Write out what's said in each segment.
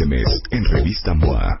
este mes en Revista MOA.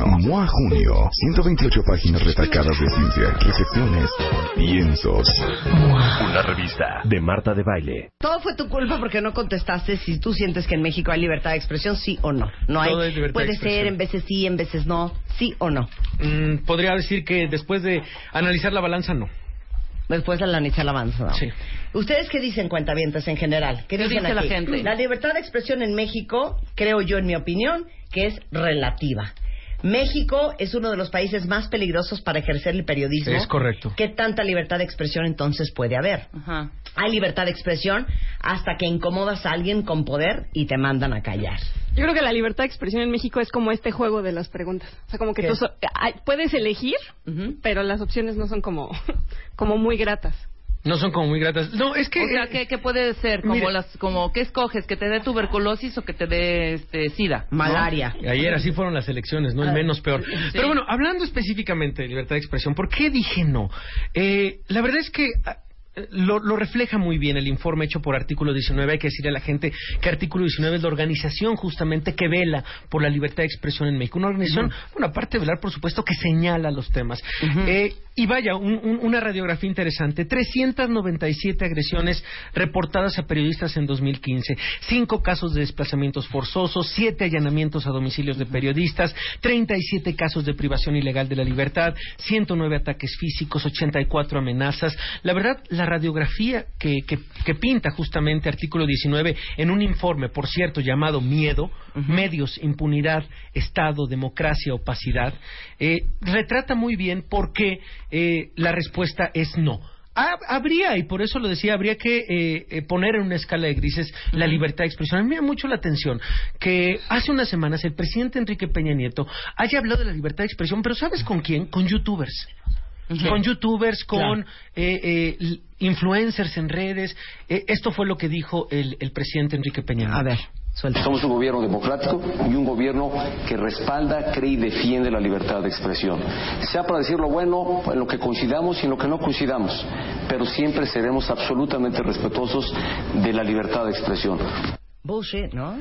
MOA Junio, 128 páginas retacadas de ciencia, recepciones, piensos. Una revista de Marta de Baile. Todo fue tu culpa porque no contestaste si tú sientes que en México hay libertad de expresión, sí o no. No hay. Todo es libertad de Puede expresión. ser, en veces sí, en veces no, sí o no. Mm, podría decir que después de analizar la balanza, no. Después de analizar la avanza. ¿no? Sí. ¿Ustedes qué dicen, cuentavientes, en general? ¿Qué, ¿Qué dicen dice la aquí? gente? La libertad de expresión en México, creo yo, en mi opinión, que es relativa. México es uno de los países más peligrosos para ejercer el periodismo. Es correcto. ¿Qué tanta libertad de expresión entonces puede haber? Ajá. Hay libertad de expresión hasta que incomodas a alguien con poder y te mandan a callar. Yo creo que la libertad de expresión en México es como este juego de las preguntas. O sea, como que ¿Qué? tú so- puedes elegir, pero las opciones no son como, como muy gratas. No son como muy gratas. No, es que... O sea, eh, ¿qué, qué puede ser? Como mira. las, como ¿qué escoges? ¿Que te dé tuberculosis o que te dé este, sida? ¿no? Malaria. Ayer así fueron las elecciones, ¿no? El menos peor. Pero bueno, hablando específicamente de libertad de expresión, ¿por qué dije no? Eh, la verdad es que ah, lo, lo refleja muy bien el informe hecho por Artículo 19. Hay que decirle a la gente que Artículo 19 es la organización justamente que vela por la libertad de expresión en México. Una organización, bueno, aparte de velar, por supuesto, que señala los temas. Eh, y vaya, un- un- una radiografía interesante. 397 agresiones reportadas a periodistas en 2015. Cinco casos de desplazamientos forzosos, siete allanamientos a domicilios de periodistas, 37 casos de privación ilegal de la libertad, 109 ataques físicos, 84 amenazas. La verdad, la radiografía que, que- que pinta justamente artículo 19 en un informe, por cierto, llamado Miedo, Medios, Impunidad, Estado, Democracia, Opacidad, eh, retrata muy bien por qué eh, la respuesta es no. Ha- Habría, y por eso lo decía, habría que eh, eh, poner en una escala de grises la libertad de expresión. A mí me llama mucho la atención que hace unas semanas el presidente Enrique Peña Nieto haya hablado de la libertad de expresión, pero ¿sabes con quién? Con youtubers. Con youtubers, con eh, eh, influencers en redes. Eh, esto fue lo que dijo el, el presidente Enrique Peña Nieto. A ver, suelta. Somos un gobierno democrático y un gobierno que respalda, cree y defiende la libertad de expresión. Sea para decir lo bueno, en lo que coincidamos y en lo que no coincidamos, pero siempre seremos absolutamente respetuosos de la libertad de expresión. Bullshit, ¿no?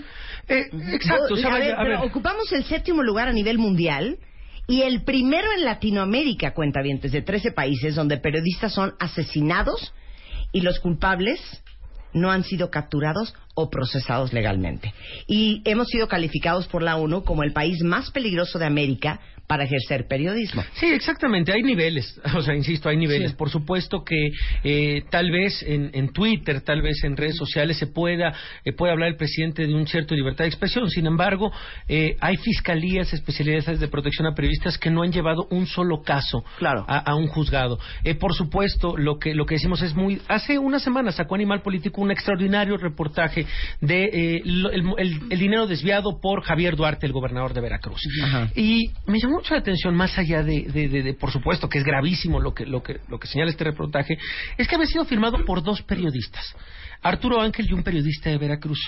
Eh, exacto. sea, a ver, a pero ver. ocupamos el séptimo lugar a nivel mundial y el primero en Latinoamérica, cuentavientes, de 13 países donde periodistas son asesinados y los culpables no han sido capturados o procesados legalmente. Y hemos sido calificados por la ONU como el país más peligroso de América para ejercer periodismo. Sí, exactamente, hay niveles, o sea, insisto, hay niveles. Por supuesto que eh, tal vez en, en Twitter, tal vez en redes sociales se pueda, eh, puede hablar el presidente de un cierto libertad de expresión. Sin embargo, eh, hay fiscalías especializadas de protección a periodistas que no han llevado un solo caso Claro. a, a un juzgado. Eh, por supuesto, lo que, lo que decimos es muy... Hace una semana sacó Animal Político un extraordinario reportaje de eh, lo- el, el- el dinero desviado por Javier Duarte, el gobernador de Veracruz. Ajá. Y me llamó mucho la atención, más allá de, de- de- de, por supuesto, que es gravísimo lo que, lo, que, lo que señala este reportaje, es que había sido firmado por dos periodistas. Arturo Ángel y un periodista de Veracruz.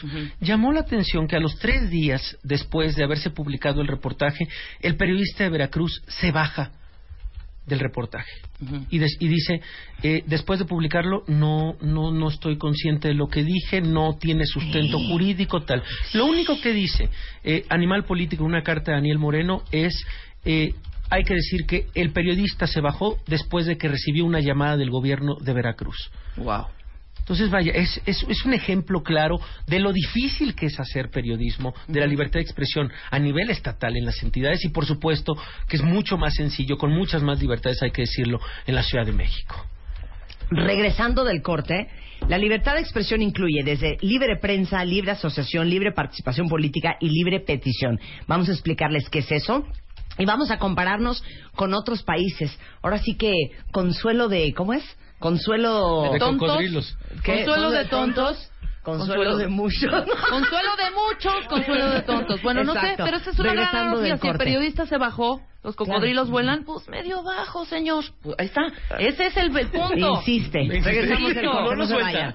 Llamó la atención que a los tres días después de haberse publicado el reportaje, el periodista de Veracruz se baja del reportaje y, des- y dice eh, después de publicarlo no no no estoy consciente de lo que dije no tiene sustento jurídico tal lo único que dice eh, Animal Político una carta de Daniel Moreno es eh, hay que decir que el periodista se bajó después de que recibió una llamada del gobierno de Veracruz Wow. entonces, vaya, es, es, es un ejemplo claro de lo difícil que es hacer periodismo, de la libertad de expresión a nivel estatal en las entidades y, por supuesto, que es mucho más sencillo, con muchas más libertades, hay que decirlo, en la Ciudad de México. Regresando del corte, la libertad de expresión incluye desde libre prensa, libre asociación, libre participación política y libre petición. Vamos a explicarles qué es eso. Y vamos a compararnos con otros países. Ahora sí que consuelo de, ¿cómo es? Consuelo De tontos. Consuelo de tontos. Consuelo de muchos. Consuelo de muchos, consuelo de tontos. Bueno, no sé, pero esta es una gran analogía. Si el periodista se bajó, los cocodrilos Claro. vuelan, pues medio bajo, señor. Pues ahí está. Ese es el, el punto. Insiste. Insiste. Regresamos del No, no no se suelta.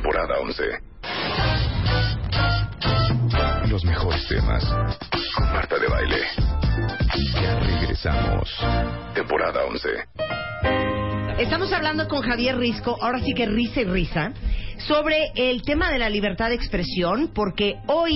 Temporada 11. Los mejores temas. Con Marta de Baile. Ya regresamos. Temporada 11. Estamos hablando con Javier Risco, ahora sí que risa y risa, sobre el tema de la libertad de expresión, porque hoy,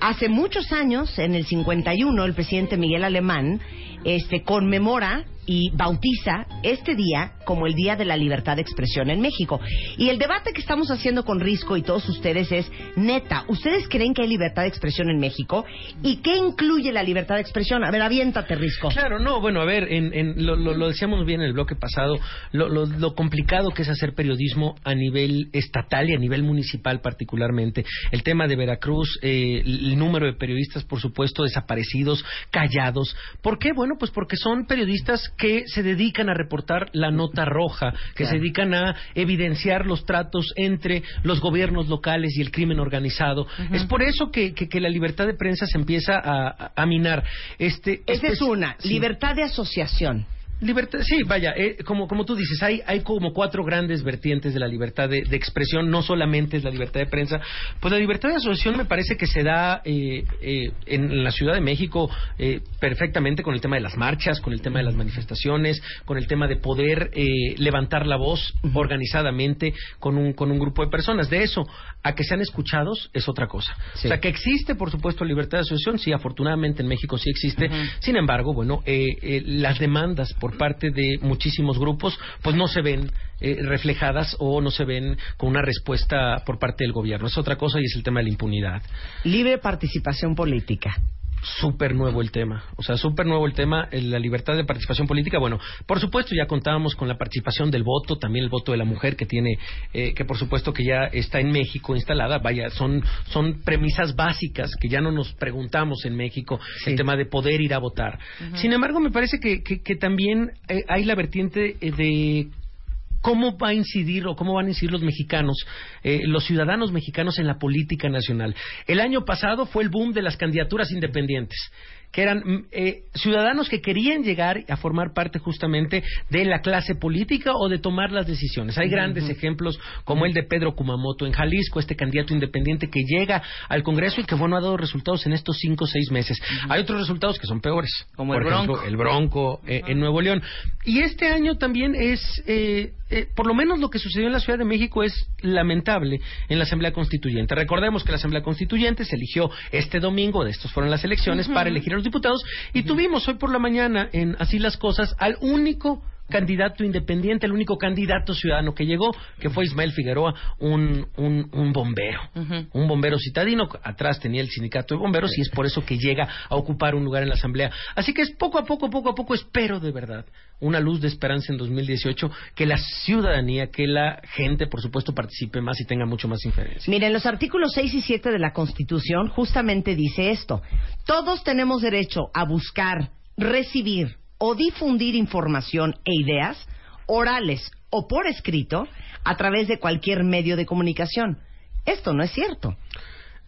hace muchos años, en el 51, el presidente Miguel Alemán este, conmemora y bautiza este día como el Día de la Libertad de Expresión en México. Y el debate que estamos haciendo con Risco y todos ustedes es, neta, ¿ustedes creen que hay libertad de expresión en México? ¿Y qué incluye la libertad de expresión? A ver, aviéntate, Risco. Claro, no, bueno, a ver, en, en- lo, lo- decíamos bien en el bloque pasado, lo, lo- lo complicado que es hacer periodismo a nivel estatal y a nivel municipal particularmente. El tema de Veracruz, eh, el número de periodistas, por supuesto, desaparecidos, callados. ¿Por qué? Bueno, pues porque son periodistas que se dedican a reportar la nota roja, que se dedican a evidenciar los tratos entre los gobiernos locales y el crimen organizado. Es por eso que, que- que la libertad de prensa se empieza a, a- minar. Este, Esa es espe- una, Sí. libertad de asociación. Libertad, sí, vaya, eh, como, como tú dices, hay, hay como cuatro grandes vertientes de la libertad de, de expresión, no solamente es la libertad de prensa. Pues la libertad de asociación me parece que se da eh, eh, en la Ciudad de México eh, perfectamente con el tema de las marchas, con el tema de las manifestaciones, con el tema de poder eh, levantar la voz organizadamente con un, con un grupo de personas. De eso, a que sean escuchados es otra cosa. Sí. O sea, que existe, por supuesto, libertad de asociación, sí, afortunadamente en México sí existe. Sin embargo, bueno, eh, eh, las demandas por parte de muchísimos grupos, pues no se ven eh, reflejadas o no se ven con una respuesta por parte del gobierno. Es otra cosa y es el tema de la impunidad. Libre participación política. Súper nuevo el tema, o sea, súper nuevo el tema, la libertad de participación política. Bueno, por supuesto ya contábamos con la participación del voto, también el voto de la mujer que tiene, eh, que por supuesto que ya está en México instalada. Vaya, son son premisas básicas que ya no nos preguntamos en México Sí. el tema de poder ir a votar. Sin embargo, me parece que, que, que también eh, hay la vertiente eh, de cómo va a incidir o cómo van a incidir los mexicanos, eh, los ciudadanos mexicanos en la política nacional. El año pasado fue el boom de las candidaturas independientes que eran mm, eh, ciudadanos que querían llegar a formar parte justamente de la clase política o de tomar las decisiones. Hay grandes ejemplos como el de Pedro Kumamoto en Jalisco, este candidato independiente que llega al Congreso y que bueno ha dado resultados en estos cinco o seis meses. Hay otros resultados que son peores, Como por el ejemplo, Bronco. el Bronco eh, en Nuevo León. Y este año también es, eh, eh, por lo menos lo que sucedió en la Ciudad de México es lamentable en la Asamblea Constituyente. Recordemos que la Asamblea Constituyente se eligió este domingo, de estos fueron las elecciones, para elegir a los diputados, y tuvimos hoy por la mañana, en Así las Cosas, al único candidato independiente, el único candidato ciudadano que llegó, que fue Ismael Figueroa, un, un, un bombero, un bombero citadino, atrás tenía el sindicato de bomberos y es por eso que llega a ocupar un lugar en la Asamblea. Así que es poco a poco, poco a poco, espero de verdad una luz de esperanza en 2018, que la ciudadanía, que la gente, por supuesto, participe más y tenga mucho más inferencia. Miren, los artículos 6 y 7 de la Constitución justamente dice esto. Todos tenemos derecho a buscar, recibir o difundir información e ideas orales o por escrito a través de cualquier medio de comunicación. Esto no es cierto.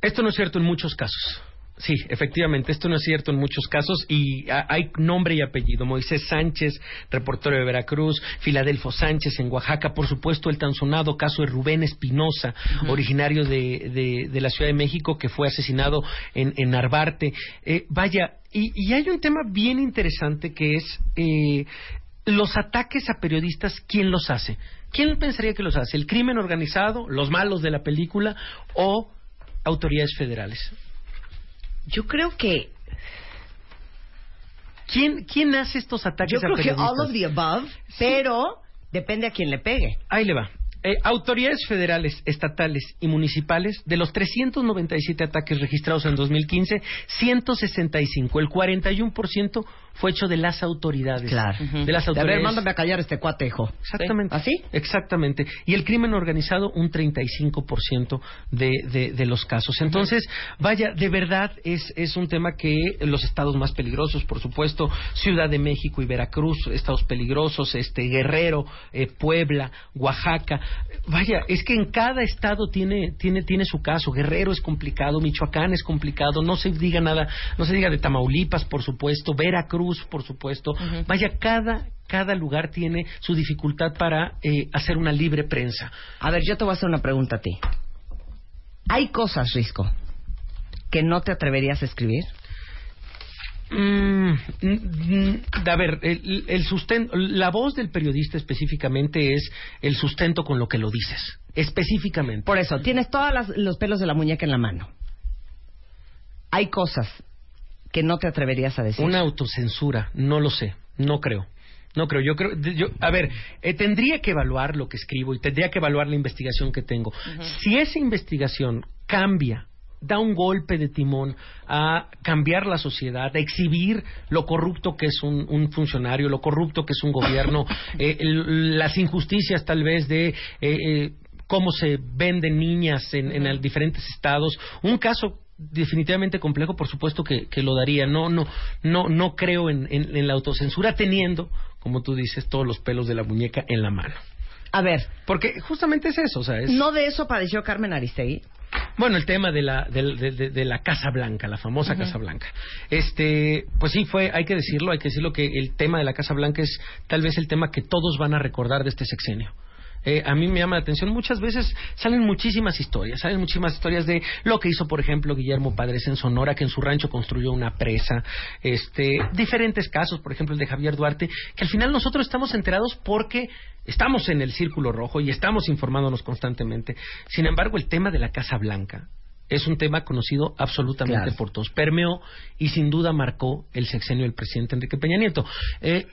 Esto no es cierto en muchos casos. Sí, efectivamente, esto no es cierto en muchos casos y hay nombre y apellido. Moisés Sánchez, reportero de Veracruz, Filadelfo Sánchez en Oaxaca, por supuesto el tan sonado caso de Rubén Espinosa, originario de, de- de la Ciudad de México, que fue asesinado en, en Narvarte. Eh, vaya, y, y hay un tema bien interesante que es eh, los ataques a periodistas, ¿quién los hace? ¿Quién pensaría que los hace? ¿El crimen organizado, los malos de la película o autoridades federales? Yo creo que ¿Quién, quién hace estos ataques yo a creo que all of the above, pero depende a quién le pegue. Ahí le va. Eh, autoridades federales, estatales y municipales, de los 397 ataques registrados en 2015, 165, el 41% fue hecho de las autoridades. Claro. De las A autoridades. ver, mándame a callar este cuatejo. Exactamente. ¿Así? Exactamente. Y el crimen organizado, un 35% de, de, de los casos. Entonces, vaya, de verdad es, es un tema que los estados más peligrosos, por supuesto, Ciudad de México y Veracruz, estados peligrosos, este Guerrero, eh, Puebla, Oaxaca. Vaya, es que en cada estado tiene, tiene, tiene su caso. Guerrero es complicado, Michoacán es complicado, no se diga nada, no se diga de Tamaulipas, por supuesto, Veracruz, por supuesto. Vaya, cada, cada lugar tiene su dificultad para eh, hacer una libre prensa. A ver, yo te voy a hacer una pregunta a ti. ¿Hay cosas, Risco, que no te atreverías a escribir? Mm, mm, a ver, el, el sustento, la voz del periodista específicamente es el sustento con lo que lo dices. Específicamente. Por eso, tienes todos los pelos de la muñeca en la mano. Hay cosas que no te atreverías a decir. Una autocensura, no lo sé, no creo. No creo, yo creo, yo, a ver, eh, tendría que evaluar lo que escribo y tendría que evaluar la investigación que tengo. Si esa investigación cambia, da un golpe de timón a cambiar la sociedad, a exhibir lo corrupto que es un, un funcionario, lo corrupto que es un gobierno, eh, el- las injusticias tal vez de eh, eh, cómo se venden niñas en, en diferentes estados, un caso definitivamente complejo, por supuesto que, que lo daría. No, no, no, no creo en, en- en la autocensura teniendo, como tú dices, todos los pelos de la muñeca en la mano. A ver, Porque justamente es eso, o sea, es... ¿no de eso padeció Carmen Aristegui? Bueno, el tema de la, de- de la Casa Blanca, la famosa Casa Blanca. Este, pues sí, fue, hay que decirlo, hay que decirlo que el tema de la Casa Blanca es tal vez el tema que todos van a recordar de este sexenio. Eh, a mí me llama la atención, muchas veces salen muchísimas historias, salen muchísimas historias de lo que hizo, por ejemplo, Guillermo Padres en Sonora, que en su rancho construyó una presa, este, diferentes casos, por ejemplo, el de Javier Duarte, que al final nosotros estamos enterados porque estamos en el círculo rojo y estamos informándonos constantemente. Sin embargo, el tema de la Casa Blanca es un tema conocido absolutamente Claro. por todos. Permeó y sin duda marcó el sexenio del presidente Enrique Peña Nieto. Eh,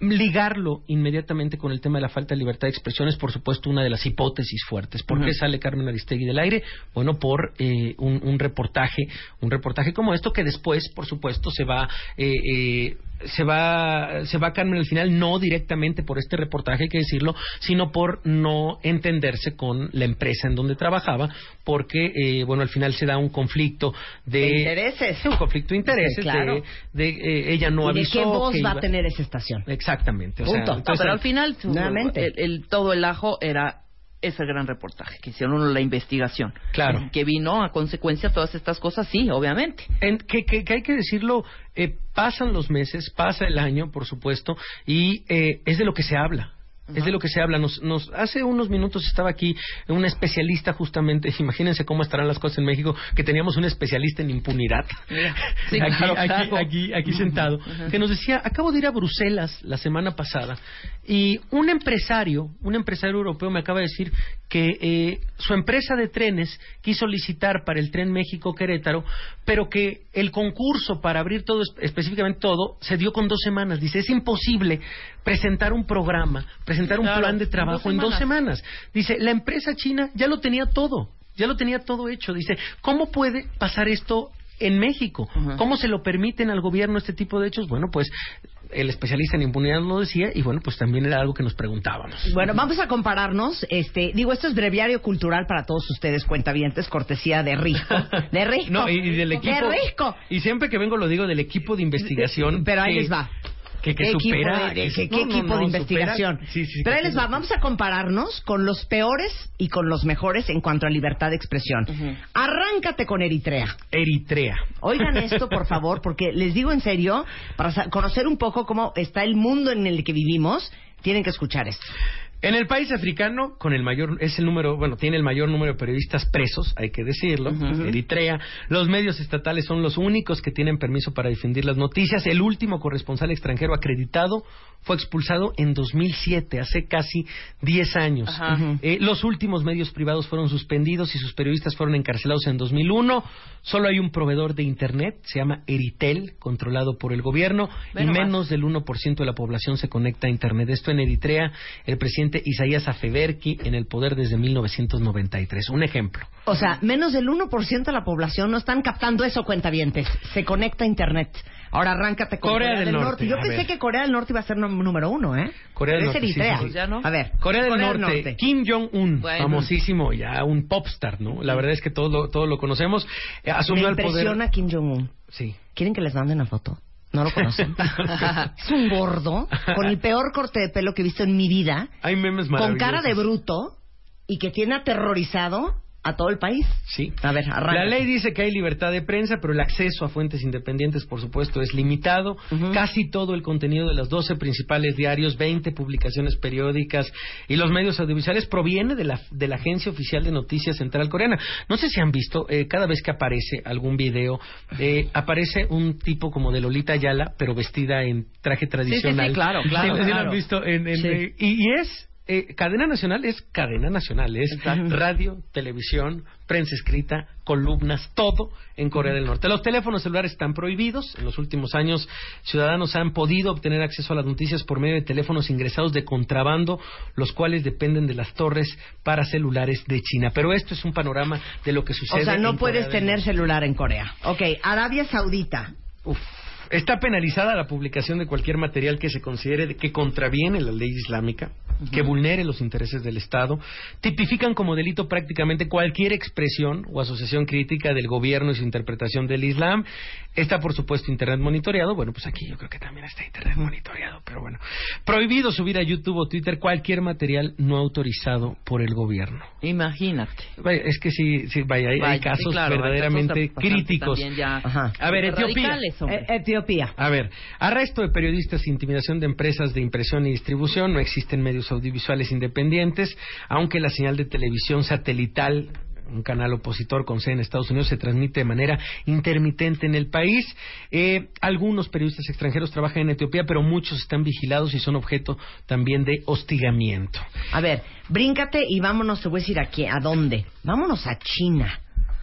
ligarlo inmediatamente con el tema de la falta de libertad de expresión es, por supuesto, una de las hipótesis fuertes. ¿Por qué sale Carmen Aristegui del aire? Bueno, por eh, un, un reportaje, un reportaje como esto que después, por supuesto, se va eh, eh, se va se va Carmen al final no directamente por este reportaje hay que decirlo sino por no entenderse con la empresa en donde trabajaba porque eh, bueno al final se da un conflicto de, De intereses. un conflicto de intereses Sí, claro. de, de, eh, ella no ¿Y de avisó qué voz que va iba- a tener esa estación? exactamente o sea, Punto. No, entonces- pero al final Nuevamente. el, el- todo el ajo era ese gran reportaje que hicieron la investigación. Claro. Que vino a consecuencia de todas estas cosas, sí, obviamente. En- que, que- que hay que decirlo, eh, pasan los meses, pasa el año, por supuesto, y eh, es de lo que se habla. Es de lo que se habla. Nos, nos, hace unos minutos estaba aquí un especialista justamente, imagínense cómo estarán las cosas en México, que teníamos un especialista en impunidad. Sí, aquí, claro, aquí, claro. aquí, aquí sentado, que nos decía, acabo de ir a Bruselas la semana pasada y un empresario, un empresario europeo me acaba de decir que eh, su empresa de trenes quiso licitar para el tren México-Querétaro, pero que el concurso para abrir todo, espe- específicamente todo, se dio con dos semanas. Dice, es imposible presentar un programa, presentar un Claro, plan de en trabajo dos en dos semanas. Dice, la empresa china ya lo tenía todo, ya lo tenía todo hecho. Dice, ¿cómo puede pasar esto en México? ¿Cómo se lo permiten al gobierno este tipo de hechos? Bueno, pues el especialista en impunidad lo decía y bueno, pues también era algo que nos preguntábamos. Bueno, vamos a compararnos. Este, digo, esto es breviario cultural para todos ustedes, cuentavientes, cortesía de Risco. De Risco. No, y, y del equipo. De Risco. Y siempre que vengo lo digo del equipo de investigación. Pero ahí que- les va. Que, que ¿Qué supera. equipo de, que- qué- no, qué no, equipo no, de investigación? Sí, sí, Pero ahí les va, vamos a compararnos con los peores y con los mejores en cuanto a libertad de expresión. Arráncate con Eritrea. Eritrea. Oigan esto, por favor, porque les digo en serio, para conocer un poco cómo está el mundo en el que vivimos, tienen que escuchar esto. En el país africano, con el mayor, es el número, bueno, tiene el mayor número de periodistas presos, hay que decirlo, Eritrea. Los medios estatales son los únicos que tienen permiso para difundir las noticias. El último corresponsal extranjero acreditado fue expulsado en 2007, hace casi 10 años. Ajá. Eh, los últimos medios privados fueron suspendidos y sus periodistas fueron encarcelados en 2001. Solo hay un proveedor de Internet, se llama Eritel, controlado por el gobierno, Bueno, y menos del 1% de la población se conecta a Internet. Esto en Eritrea, el presidente presidente Isaías Afewerki en el poder desde 1993. Un ejemplo. O sea, menos del 1% de la población no están captando eso, cuentavientes. Se conecta a Internet. Ahora arráncate con Corea del Norte, Yo a pensé ver. que Corea del Norte iba a ser número uno, ¿eh? Corea del Norte, sí, Eritrea. sí, sí. Ya no. A ver. Corea del Norte, Kim Jong-un, Bueno. famosísimo, ya un popstar, ¿no? La verdad es que todos lo, todos lo conocemos. Eh, Me asumió el impresiona poder. Kim Jong-un. Sí. ¿Quieren que les mande una foto? No lo conocen. es un gordo con el peor corte de pelo que he visto en mi vida, Hay memes con cara de bruto y que tiene aterrorizado a todo el país. Sí. A ver, arranca. La ley dice que hay libertad de prensa, pero el acceso a fuentes independientes, por supuesto, es limitado. Casi todo el contenido de los 12 principales diarios, 20 publicaciones periódicas y los medios audiovisuales proviene de la, de la Agencia Oficial de Noticias Central Coreana. No sé si han visto, eh, cada vez que aparece algún video, eh, aparece un tipo como de Lolita Ayala, pero vestida en traje tradicional. claro, claro, Sí, sí lo han claro. visto en- en, Sí. eh, y, y es eh, cadena nacional es cadena nacional, es Exacto. radio, televisión, prensa escrita, columnas, todo en Corea del Norte. Los teléfonos celulares están prohibidos. En los últimos años, ciudadanos han podido obtener acceso a las noticias por medio de teléfonos ingresados de contrabando, los cuales dependen de las torres para celulares de China. Pero esto es un panorama de lo que sucede. O sea, no en puedes Corea tener celular en Corea. Ok, Arabia Saudita. Uf. Está penalizada la publicación de cualquier material que se considere de- que contraviene la ley islámica, que vulnere los intereses del Estado. Tipifican como delito prácticamente cualquier expresión o asociación crítica del gobierno y su interpretación del Islam. Está, por supuesto, Internet monitoreado. Bueno, pues aquí yo creo que también está Internet monitoreado, pero bueno. Prohibido subir a YouTube o Twitter cualquier material no autorizado por el gobierno. Imagínate. Vaya, Es que sí, sí vaya, hay, hay Vaya, sí, casos hay verdaderamente casos críticos. ya. A ver, Etiopía. radicales, A ver, arresto de periodistas e intimidación de empresas de impresión y distribución. No existen medios audiovisuales independientes, aunque la señal de televisión satelital, un canal opositor con sede en Estados Unidos, se transmite de manera intermitente en el país. Eh, algunos periodistas extranjeros trabajan en Etiopía, pero muchos están vigilados y son objeto también de hostigamiento. A ver, bríncate y vámonos, te voy a decir aquí, ¿a dónde? Vámonos a China.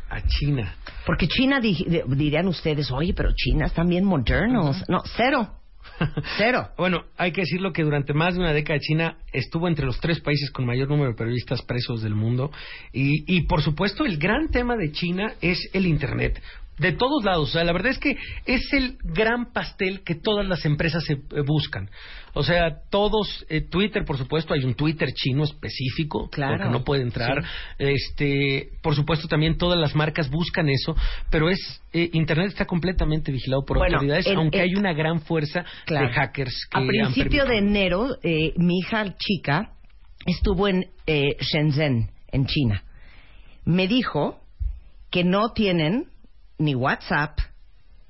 A China. Porque China, di- di- dirían ustedes, oye, pero China están bien modernos. No, cero. Cero. Bueno, hay que decirlo que durante más de una década China estuvo entre los tres países con mayor número de periodistas presos del mundo y, y por supuesto el gran tema de China es el Internet. De todos lados, o sea, la verdad es que es el gran pastel que todas las empresas se, eh, buscan. O sea, todos, eh, Twitter, por supuesto, hay un Twitter chino específico, Claro. porque no puede entrar. Este, por supuesto, también todas las marcas buscan eso, pero es eh, Internet está completamente vigilado por Bueno, autoridades, el- aunque el- hay una gran fuerza Claro. de hackers que A han principio de enero, eh, mi hija chica estuvo en eh, Shenzhen, en China. Me dijo que no tienen ni WhatsApp,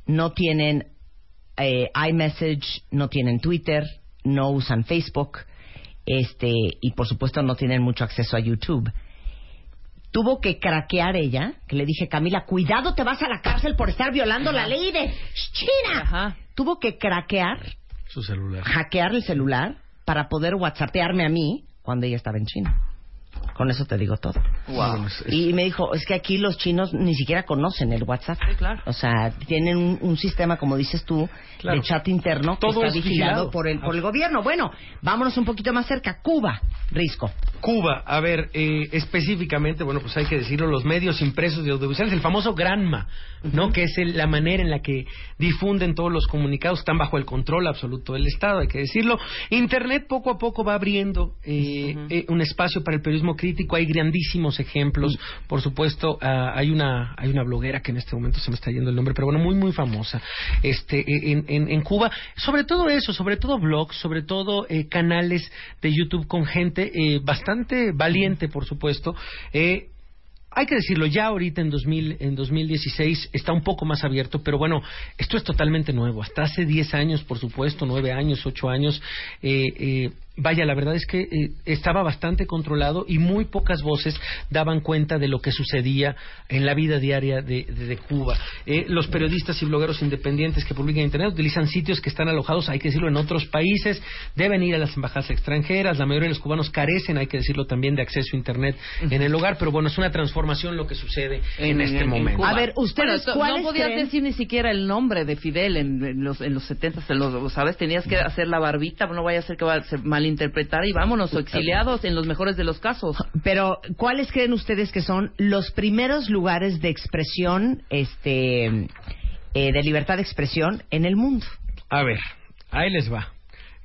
no tienen eh, iMessage, no tienen Twitter, no usan Facebook, este, y por supuesto no tienen mucho acceso a YouTube. Tuvo que craquear ella, que le dije, Camila, cuidado, te vas a la cárcel por estar violando la ley de China. Ajá. Tuvo que craquear su celular. hackear el celular para poder whatsappearme a mí cuando ella estaba en China. Con eso te digo todo. Wow. Y me dijo, es que aquí los chinos ni siquiera conocen el WhatsApp. Sí, claro. O sea, tienen un, un sistema, como dices tú, Claro. de chat interno Todo que es está vigilado vigilado. por el, por el gobierno. Bueno, vámonos un poquito más cerca. Cuba, Risco. Cuba, a ver, eh, específicamente, bueno, pues hay que decirlo, los medios impresos y audiovisuales, el famoso Granma, ¿no? Que es el- la manera en la que difunden todos los comunicados, están bajo el control absoluto del Estado, hay que decirlo. Internet poco a poco va abriendo eh, eh, un espacio para el periodismo crítico, hay grandísimos ejemplos, por supuesto, ah, hay una hay una bloguera que en este momento se me está yendo el nombre, pero bueno, muy muy famosa, este, eh, en, en, en Cuba, sobre todo eso, sobre todo blogs, sobre todo eh, canales de YouTube con gente eh, bastante valiente, por supuesto. Eh, hay que decirlo, ya ahorita en, 2000, en 2016 está un poco más abierto, pero bueno, esto es totalmente nuevo. Hasta hace 10 años, por supuesto, 9 años, 8 años, eh, eh, vaya, la verdad es que eh, estaba bastante controlado y muy pocas voces daban cuenta de lo que sucedía en la vida diaria de, de- de Cuba. Eh, los periodistas y blogueros independientes que publican en Internet utilizan sitios que están alojados, hay que decirlo, en otros países, deben ir a las embajadas extranjeras, la mayoría de los cubanos carecen, hay que decirlo también, de acceso a Internet en el hogar, pero bueno, es una transformación lo que sucede en, En- este en- en momento. Cuba. A ver, ¿ustedes Bueno, cuáles No podías creen? decir ni siquiera el nombre de Fidel en, en los en los 70, en los, ¿sabes? Tenías que hacer la barbita, no vaya a ser que va- se malinterpretar y vámonos, o exiliados en los mejores de los casos. Pero, ¿cuáles creen ustedes que son los primeros lugares de expresión, este, eh, de libertad de expresión en el mundo? A ver, ahí les va.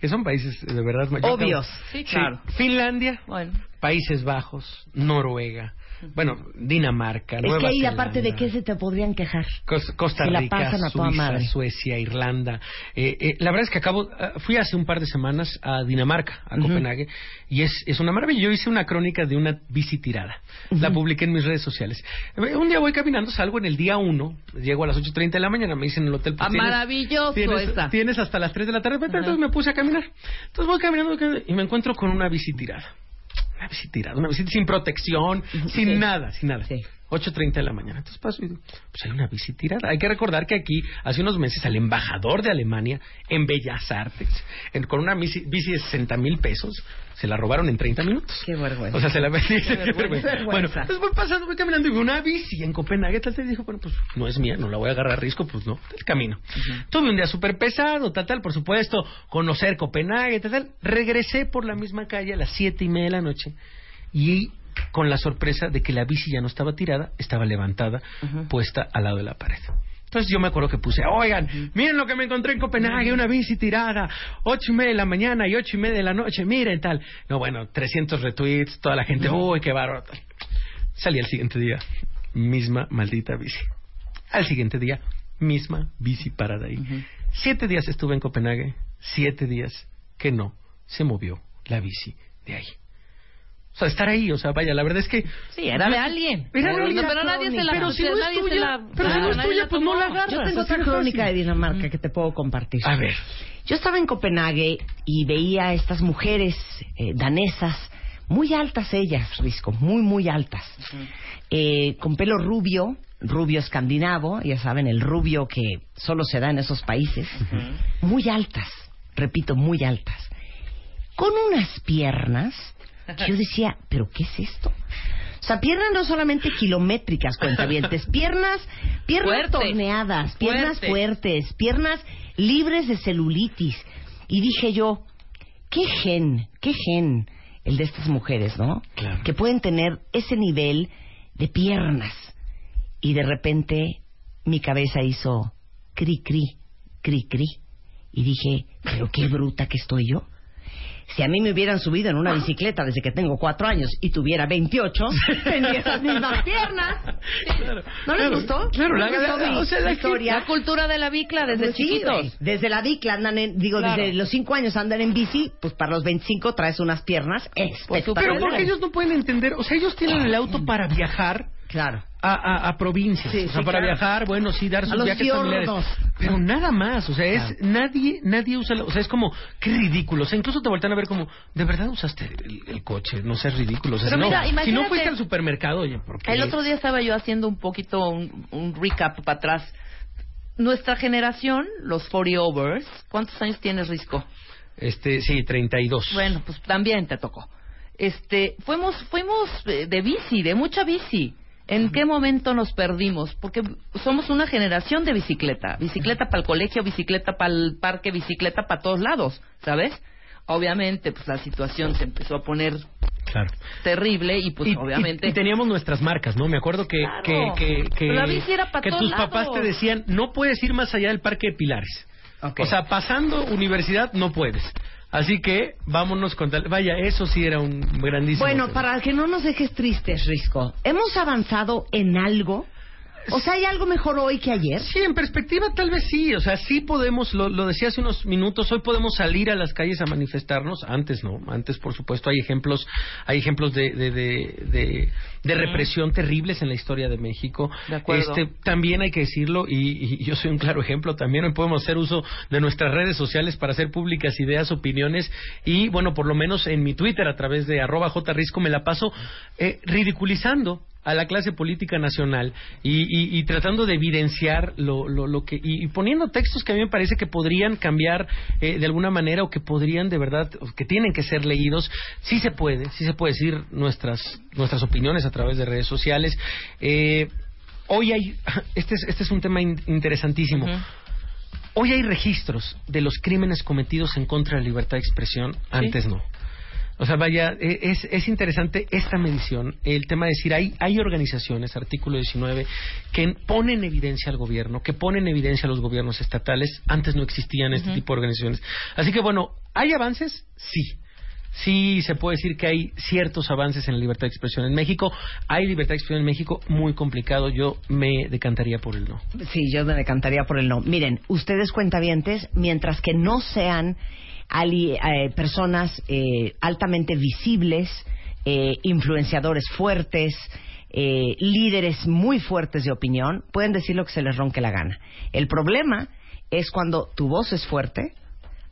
Que son países de verdad Obvios. creo- Sí, claro. Finlandia, Bueno, Países Bajos, Noruega, bueno, Dinamarca, Es Nueva que ahí, Zelanda, aparte de qué se te podrían quejar. Cos- Costa la Rica, pasan a toda Suiza, madre. Suecia, Irlanda. Eh, eh, la verdad es que acabo, ah, fui hace un par de semanas a Dinamarca, a. Copenhague, y es, es una maravilla. Yo hice una crónica de una bici tirada. La publiqué en mis redes sociales. Eh, Un día voy caminando, salgo en el día 1, llego a las 8.30 de la mañana, me dicen en el hotel. pues, Ah, tienes- maravilloso tienes, está. tienes hasta las 3 de la tarde, entonces me puse a caminar. Entonces voy caminando, y me encuentro con una bici tirada. Una bici tirada, una bici sin protección, sin Sí. nada, sin nada. Sí. 8.30 de la mañana. Entonces paso y digo, pues hay una bici tirada. Hay que recordar que aquí, hace unos meses, al embajador de Alemania en Bellas Artes, en- con una bici, bici de 60 mil pesos, se la robaron en 30 minutos. Qué vergüenza. O sea, se la vendí. Qué vergüenza. Bueno, entonces voy pasando, voy caminando y veo una bici en Copenhague. Tal, tal, dijo, bueno, pues no es mía, no la voy a agarrar a riesgo, pues no, el camino. Tuve un día súper pesado, tal, tal, por supuesto, conocer Copenhague, tal, tal. Regresé por la misma calle a las siete y media de la noche y con la sorpresa de que la bici ya no estaba tirada, estaba levantada, puesta al lado de la pared. Entonces yo me acuerdo que puse, oigan, miren lo que me encontré en Copenhague, una bici tirada, ocho y media de la mañana y ocho y media de la noche, miren tal. No, bueno, 300 retweets, toda la gente, uy, qué bárbaro. Salí al siguiente día, misma maldita bici. Al siguiente día, misma bici parada ahí. Siete días estuve en Copenhague, siete días que no se movió la bici de ahí. O sea, estar ahí, o sea, vaya, la verdad es que... sí, era de alguien. Era de alguien. pero nadie se la Pero si no es tuya, pero si no es tuya, pues no la agarras. Yo tengo otra de crónica de. Dinamarca que te puedo compartir. A ver. Yo estaba en Copenhague y veía a estas mujeres eh, danesas, muy altas ellas, Risco, muy, muy altas, eh, con pelo rubio, rubio escandinavo, ya saben, el rubio que solo se da en esos países, muy altas, repito, muy altas, con unas piernas que yo decía, ¿pero qué es esto? O sea, piernas no solamente kilométricas, cuentavientes, piernas, piernas Fuertes. torneadas, piernas Fuertes. fuertes, piernas libres de celulitis. Y dije yo, qué gen, qué gen el de estas mujeres, ¿no? Claro. Que pueden tener ese nivel de piernas. Y de repente mi cabeza hizo cri, cri, cri, cri. Y dije, pero qué bruta que estoy yo. Si a mí me hubieran subido en una bicicleta desde que tengo cuatro años y tuviera 28, tendría esas mismas piernas. Claro, ¿No les claro, gustó? Claro, ¿No la, les gustó la- o sea, la historia? La cultura de la bicla desde Pues chiquitos. Desde la bicla andan en, digo, Claro. desde los cinco años andan en bici, pues para los 25 traes unas piernas Pero espectaculares. porque ellos no pueden entender, o sea, ellos tienen el auto para viajar Claro. a, a, a provincias, Sí, o sea, sí, para claro. viajar, bueno, sí, dar sus A los viajes familiares, fiordos. pero nada más, o sea, es nadie nadie usa, la- o sea, es como qué ridículo, o sea, incluso te voltean a ver como, ¿de verdad usaste el, el coche? No seas ridículo, o sea, Pero si, mira, no, si no fuiste al supermercado, oye, ¿por qué? El otro día estaba yo haciendo un poquito un, un recap para atrás. Nuestra generación, los 40 overs, ¿cuántos años tienes, Risco? Este, sí, 32. Bueno, pues también te tocó. Este, fuimos, fuimos eh, de bici, de mucha bici. ¿En qué momento nos perdimos? Porque somos una generación de bicicleta. Bicicleta para el colegio, bicicleta para el parque, bicicleta para todos lados, ¿sabes? Obviamente, pues la situación se empezó a poner Claro. terrible y pues y, obviamente... y- y teníamos nuestras marcas, ¿no? Me acuerdo que Claro. que que, que, Pero la bici era pa' que todos tus papás te decían no puedes ir más allá del Parque de Pilares. O sea, pasando universidad no puedes. Así que vámonos con tal. Vaya, eso sí era un grandísimo. Bueno, tema. para que no nos dejes tristes, Risco, ¿hemos avanzado en algo? O sea, ¿hay algo mejor hoy que ayer? Sí, en perspectiva tal vez sí, o sea, sí podemos, lo, lo decía hace unos minutos, hoy podemos salir a las calles a manifestarnos, antes no, antes por supuesto hay ejemplos, hay ejemplos de, de, de, de- de represión terribles en la historia de México. De acuerdo. Este, también hay que decirlo, y, y yo soy un claro ejemplo, también hoy podemos hacer uso de nuestras redes sociales para hacer públicas ideas, opiniones, y bueno, por lo menos en mi Twitter a través de arroba jrisco me la paso eh, ridiculizando a la clase política nacional y, y- y tratando de evidenciar lo, lo, lo que y, y poniendo textos que a mí me parece que podrían cambiar eh, de alguna manera o que podrían de verdad o que tienen que ser leídos sí se puede sí se puede decir nuestras nuestras opiniones a través de redes sociales Eh, hoy hay este es este es un tema in- interesantísimo. Hoy hay registros de los crímenes cometidos en contra de la libertad de expresión, antes no. O sea, vaya, e, es, es interesante esta medición, el tema de decir, hay, hay organizaciones, artículo 19, que ponen en evidencia al gobierno, que ponen en evidencia a los gobiernos estatales, antes no existían este tipo de organizaciones. Así que bueno, ¿hay avances? Sí sí se puede decir que hay ciertos avances en la libertad de expresión en México. Hay libertad de expresión en México muy complicado. Yo me decantaría por el no. Sí, yo me decantaría por el no. Miren, ustedes cuentavientes, mientras que no sean eh, personas eh, altamente visibles, eh, influenciadores fuertes, líderes muy fuertes de opinión, pueden decir lo que se les ronque la gana. El problema es cuando tu voz es fuerte,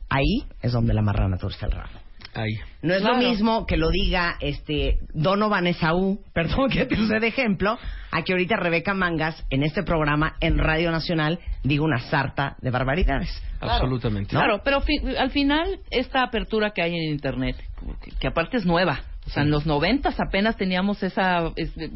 ahí es donde la marrana torce el rabo. No es lo mismo que lo diga este Donovan Esaú, perdón que te use de ejemplo, a que ahorita Rebeca Mangas en este programa en Radio Nacional diga una sarta de barbaridades. Absolutamente. Claro, pero al final esta apertura que hay en Internet, que, aparte es nueva, o sea, en los noventas apenas teníamos esa,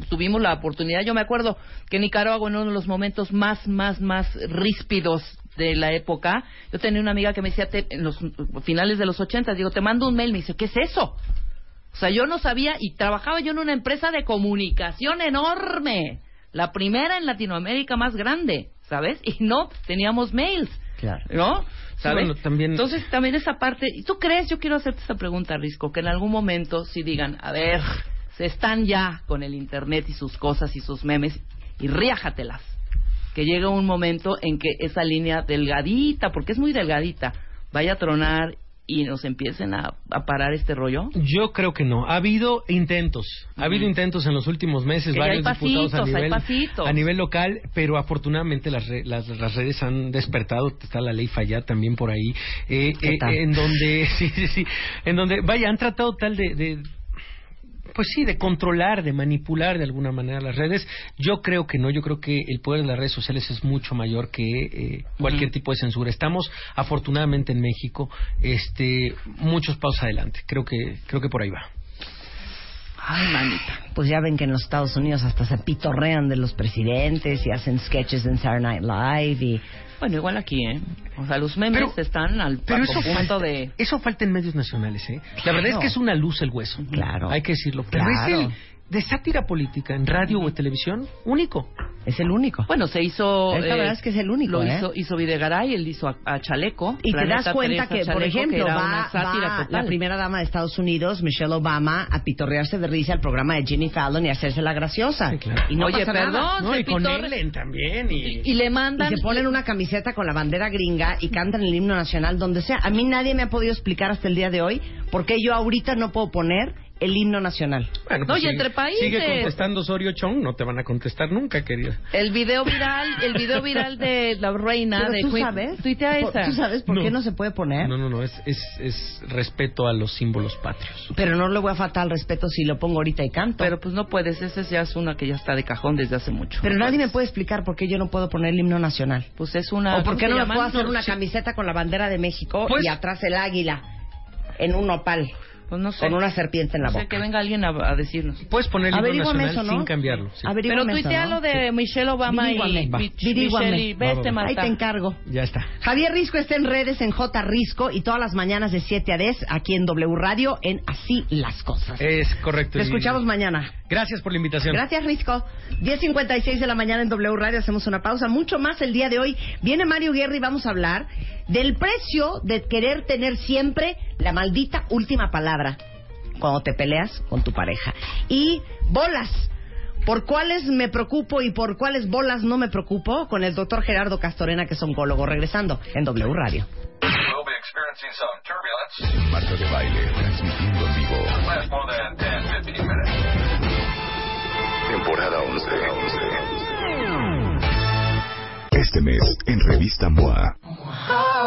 tuvimos la oportunidad. Yo me acuerdo que Nicaragua en uno de los momentos más, más, más ríspidos de la época, yo tenía una amiga que me decía, en los finales de los 80, digo, te mando un mail, me dice, ¿qué es eso? O sea, yo no sabía y trabajaba yo en una empresa de comunicación enorme, la primera en Latinoamérica más grande, ¿sabes? Y no teníamos mails. Claro. ¿No? ¿Sabes? también... Entonces, también esa parte. ¿Y tú crees? Yo quiero hacerte esta pregunta, Risco, que en algún momento si digan, a ver, se están ya con el Internet y sus cosas y sus memes y riájatelas que llegue un momento en que esa línea delgadita, porque es muy delgadita, vaya a tronar y nos empiecen a, parar este rollo? Yo creo que no. Ha habido intentos, ha habido intentos en los últimos meses, varios diputados a nivel, a nivel local, pero afortunadamente las, las, redes han despertado. Está la ley Falla también por ahí, eh, eh, en donde, sí, sí, sí, en donde, vaya, han tratado tal de pues sí, de controlar, de manipular de alguna manera las redes. Yo creo que no, yo creo que el poder de las redes sociales es mucho mayor que eh, cualquier tipo de censura. Estamos afortunadamente en México, este, muchos pasos adelante. Creo que, creo que por ahí va. Ay, manita. Pues ya ven que en los Estados Unidos hasta se pitorrean de los presidentes y hacen sketches en Saturday Night Live y... Bueno, igual aquí, ¿eh? O sea, los memes están al pero eso punto de... Eso falta en medios nacionales, ¿eh? La verdad es que es una luz el hueso. Claro. Hay que decirlo. Pero es el de sátira política en radio o televisión único. Es el único. Bueno, se hizo. la verdad eh, es que es el único. Lo ¿eh? hizo, hizo Videgaray, él hizo a, Chaleco. Y te das cuenta que, por ejemplo, va, la primera dama de Estados Unidos, Michelle Obama, a pitorrearse de risa al programa de Jimmy Fallon y hacerse la graciosa. Y no Oye, perdón, no, y con Ellen también. Y... y... le mandan. Y se ponen una camiseta con la bandera gringa y cantan el himno nacional donde sea. A mí nadie me ha podido explicar hasta el día de hoy por qué yo ahorita no puedo poner el himno nacional. Bueno, pues no, y entre países. Sigue contestando Sorio Chong, no te van a contestar nunca, querida. El video viral, el video viral de la reina de tú sabes, esa. ¿Tú sabes por qué no se puede poner? No, no, no, es, es, es respeto a los símbolos patrios. Pero no le voy a faltar al respeto si lo pongo ahorita y canto. Pero pues no puedes, esa ya es una que ya está de cajón desde hace mucho. Pero nadie me puede explicar por qué yo no puedo poner el himno nacional. Pues es una... O por qué no me puedo hacer una camiseta con la bandera de México pues y atrás el águila en un nopal. Pues no sé. Con una serpiente en la boca. que venga alguien a, decirnos. Puedes poner el himno nacional sin cambiarlo. Pero tuitea lo de Michelle Obama y, Michelle y vete, Ahí te encargo. Ya está. Javier Risco está en redes en J Risco y todas las mañanas de 7 a 10 aquí en W Radio en Así las Cosas. Es correcto. Te escuchamos mañana. Gracias por la invitación. Gracias, Risco. 10.56 de la mañana en W Radio. Hacemos una pausa. Mucho más el día de hoy. Viene Mario Guerra y vamos a hablar del precio de querer tener siempre la maldita última palabra cuando te peleas con tu pareja. Y bolas. ¿Por cuáles me preocupo y por cuáles bolas no me preocupo? Con el doctor Gerardo Castorena, que es oncólogo, regresando en W Radio. Marta de baile, transmitiendo en vivo. Temporada 11. Este mes, en Revista MOA.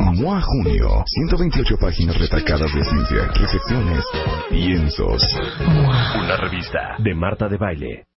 Mua Junio, 128 páginas retacadas de ciencia, recepciones, piensos. Una revista de Marta de Baile.